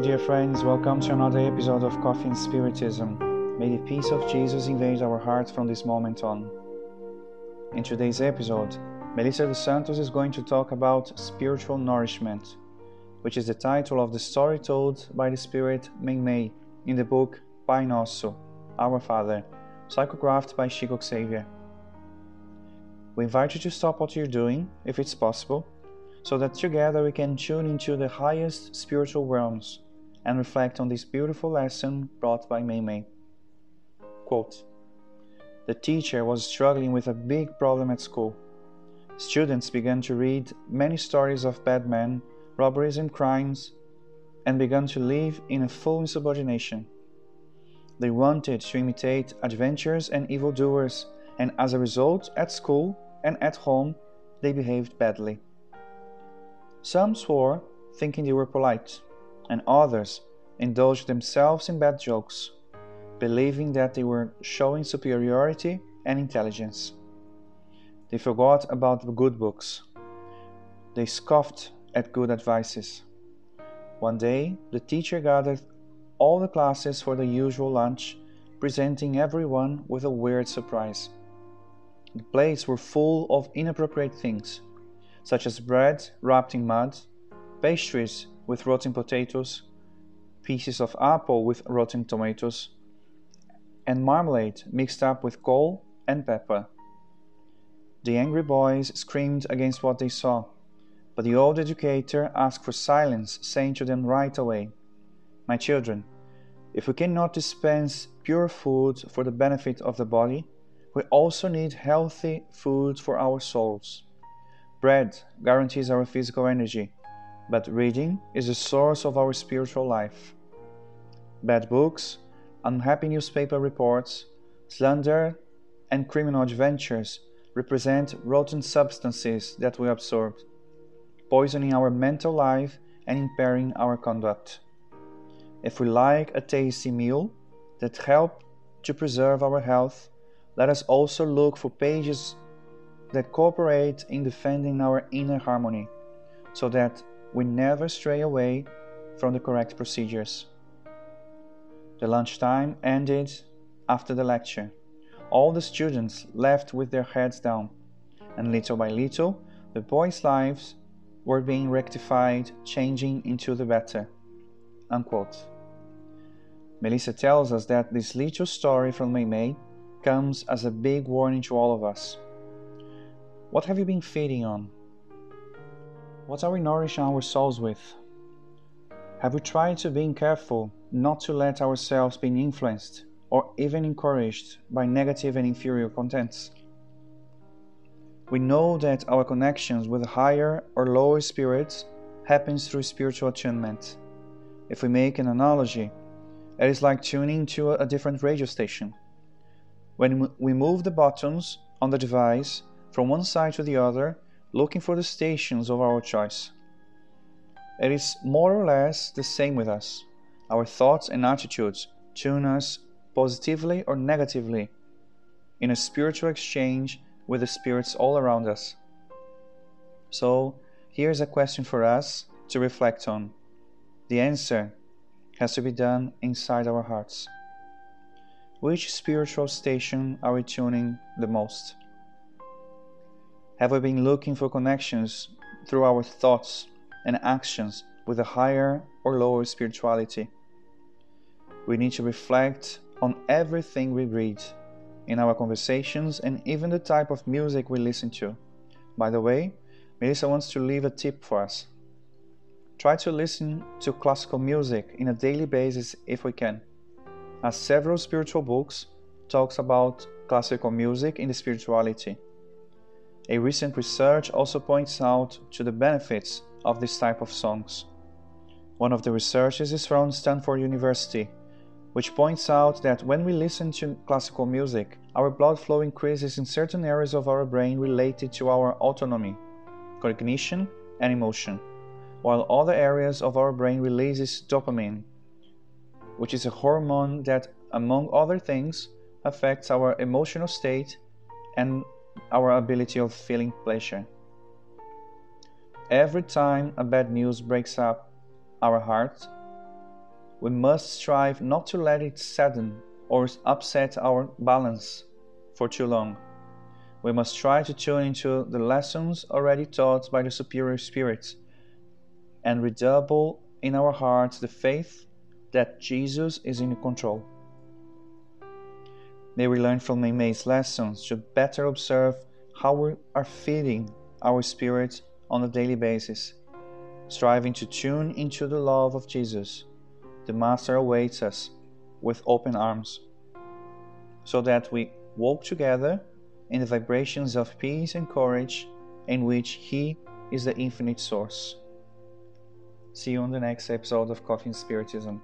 dear friends. Welcome to another episode of Coffee and Spiritism. May the peace of Jesus invade our hearts from this moment on. In today's episode, Melissa dos Santos is going to talk about spiritual nourishment, which is the title of the story told by the Spirit Meimei in the book Pai Nosso, Our Father, psychographed by Chico Xavier. We invite you to stop what you're doing, if it's possible, so that together we can tune into the highest spiritual realms and reflect on this beautiful lesson brought by Meimei. Quote, the teacher was struggling with a big problem at school. Students began to read many stories of bad men, robberies, and crimes, and began to live in a full insubordination. They wanted to imitate adventurers and evildoers, and as a result, at school and at home, they behaved badly. Some swore, thinking they were polite, and others indulged themselves in bad jokes, believing that they were showing superiority and intelligence. They forgot about the good books. They scoffed at good advices. One day, the teacher gathered all the classes for the usual lunch, presenting everyone with a weird surprise. The plates were full of inappropriate things such as bread wrapped in mud, pastries with rotten potatoes, pieces of apple with rotten tomatoes, and marmalade mixed up with coal and pepper. The angry boys screamed against what they saw, but the old educator asked for silence, saying to them right away, My children, if we cannot dispense pure food for the benefit of the body, we also need healthy food for our souls. Bread guarantees our physical energy, but reading is the source of our spiritual life. Bad books, unhappy newspaper reports, slander, and criminal adventures represent rotten substances that we absorb, poisoning our mental life and impairing our conduct. If we like a tasty meal that help to preserve our health, let us also look for pages that cooperate in defending our inner harmony so that we never stray away from the correct procedures. The lunchtime ended after the lecture. All the students left with their heads down, and little by little, the boys' lives were being rectified, changing into the better. Unquote. Melissa tells us that this little story from Meimei comes as a big warning to all of us. What have you been feeding on? What are we nourishing our souls with? Have we tried to be careful not to let ourselves be influenced or even encouraged by negative and inferior contents? We know that our connections with higher or lower spirits happens through spiritual attunement. If we make an analogy, it is like tuning to a different radio station. When we move the buttons on the device, from one side to the other, looking for the stations of our choice. It is more or less the same with us. Our thoughts and attitudes tune us positively or negatively in a spiritual exchange with the spirits all around us. So, here's a question for us to reflect on. The answer has to be done inside our hearts. Which spiritual station are we tuning the most? Have we been looking for connections through our thoughts and actions with a higher or lower spirituality? We need to reflect on everything we read, in our conversations, and even the type of music we listen to. By the way, Melissa wants to leave a tip for us. Try to listen to classical music in a daily basis if we can, as several spiritual books talks about classical music in the spirituality. A recent research also points out to the benefits of this type of songs. One of the researchers is from Stanford University, which points out that when we listen to classical music, our blood flow increases in certain areas of our brain related to our autonomy, cognition, and emotion, while other areas of our brain releases dopamine, which is a hormone that, among other things, affects our emotional state and our ability of feeling pleasure. Every time a bad news breaks up our heart, we must strive not to let it sadden or upset our balance for too long. We must try to tune into the lessons already taught by the superior spirits and redouble in our hearts the faith that Jesus is in control. May we learn from Meimei's lessons to better observe how we are feeding our spirit on a daily basis, striving to tune into the love of Jesus. The Master awaits us with open arms, so that we walk together in the vibrations of peace and courage in which He is the infinite source. See you on the next episode of Coffee and Spiritism.